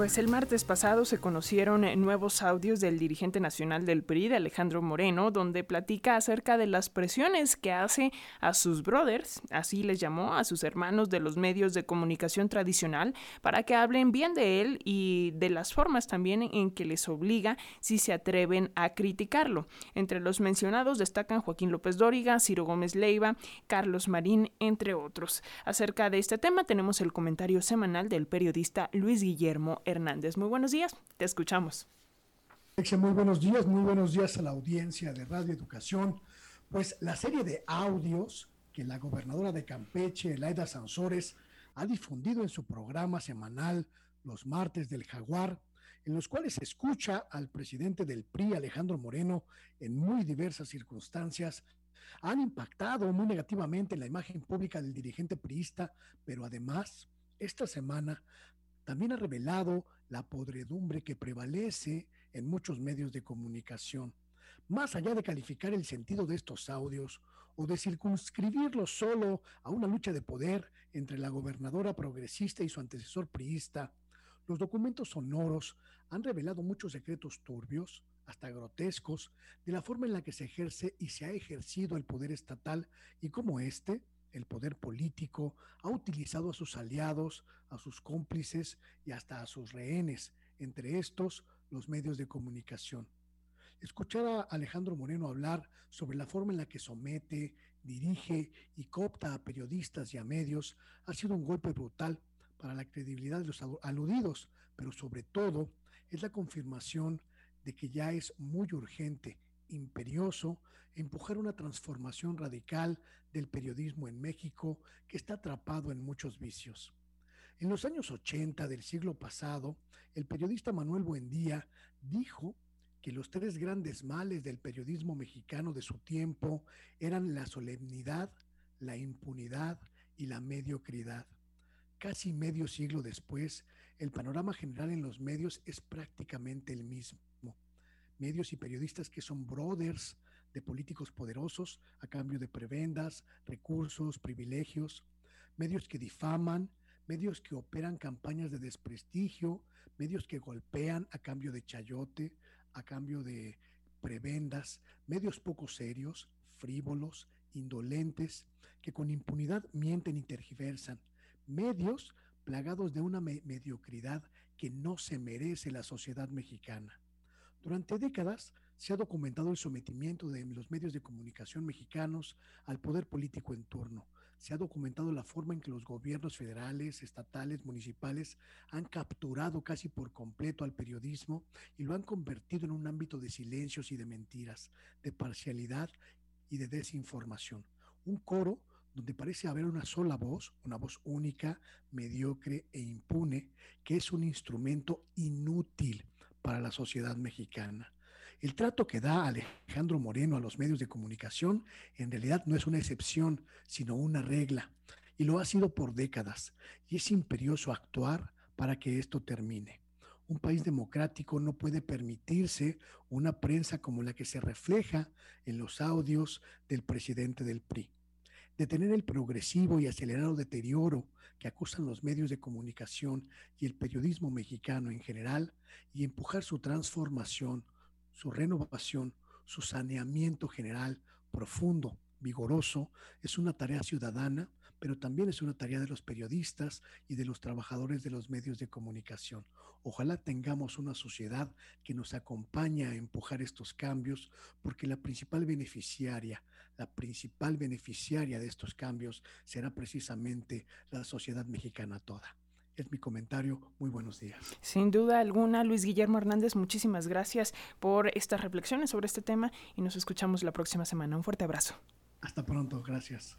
Pues el martes pasado se conocieron eh, nuevos audios del dirigente nacional del PRI, de Alejandro Moreno, donde platica acerca de las presiones que hace a sus brothers, así les llamó, a sus hermanos de los medios de comunicación tradicional, para que hablen bien de él y de las formas también en que les obliga si se atreven a criticarlo. Entre los mencionados destacan Joaquín López Dóriga, Ciro Gómez Leiva, Carlos Marín, entre otros. Acerca de este tema tenemos el comentario semanal del periodista Luis Guillermo Hernández. Muy buenos días, te escuchamos. Muy buenos días, muy buenos días a la audiencia de Radio Educación. Pues la serie de audios que la gobernadora de Campeche, Laida Sansores, ha difundido en su programa semanal Los Martes del Jaguar, en los cuales escucha al presidente del PRI, Alejandro Moreno, en muy diversas circunstancias, han impactado muy negativamente en la imagen pública del dirigente priista, pero además, esta semana también ha revelado la podredumbre que prevalece en muchos medios de comunicación. Más allá de calificar el sentido de estos audios o de circunscribirlos solo a una lucha de poder entre la gobernadora progresista y su antecesor priista, los documentos sonoros han revelado muchos secretos turbios, hasta grotescos, de la forma en la que se ejerce y se ha ejercido el poder estatal y cómo éste el poder político ha utilizado a sus aliados, a sus cómplices y hasta a sus rehenes, entre estos los medios de comunicación. Escuchar a Alejandro Moreno hablar sobre la forma en la que somete, dirige y coopta a periodistas y a medios ha sido un golpe brutal para la credibilidad de los aludidos, pero sobre todo es la confirmación de que ya es muy urgente imperioso empujar una transformación radical del periodismo en México que está atrapado en muchos vicios. En los años 80 del siglo pasado, el periodista Manuel Buendía dijo que los tres grandes males del periodismo mexicano de su tiempo eran la solemnidad, la impunidad y la mediocridad. Casi medio siglo después, el panorama general en los medios es prácticamente el mismo medios y periodistas que son brothers de políticos poderosos a cambio de prebendas, recursos, privilegios, medios que difaman, medios que operan campañas de desprestigio, medios que golpean a cambio de chayote, a cambio de prebendas, medios poco serios, frívolos, indolentes, que con impunidad mienten y tergiversan, medios plagados de una mediocridad que no se merece la sociedad mexicana. Durante décadas se ha documentado el sometimiento de los medios de comunicación mexicanos al poder político en turno. Se ha documentado la forma en que los gobiernos federales, estatales, municipales han capturado casi por completo al periodismo y lo han convertido en un ámbito de silencios y de mentiras, de parcialidad y de desinformación. Un coro donde parece haber una sola voz, una voz única, mediocre e impune, que es un instrumento inútil para la sociedad mexicana. El trato que da Alejandro Moreno a los medios de comunicación en realidad no es una excepción, sino una regla, y lo ha sido por décadas, y es imperioso actuar para que esto termine. Un país democrático no puede permitirse una prensa como la que se refleja en los audios del presidente del PRI detener el progresivo y acelerado deterioro que acusan los medios de comunicación y el periodismo mexicano en general y empujar su transformación, su renovación, su saneamiento general profundo vigoroso, es una tarea ciudadana, pero también es una tarea de los periodistas y de los trabajadores de los medios de comunicación. Ojalá tengamos una sociedad que nos acompañe a empujar estos cambios, porque la principal beneficiaria, la principal beneficiaria de estos cambios será precisamente la sociedad mexicana toda es mi comentario. Muy buenos días. Sin duda alguna, Luis Guillermo Hernández, muchísimas gracias por estas reflexiones sobre este tema y nos escuchamos la próxima semana. Un fuerte abrazo. Hasta pronto, gracias.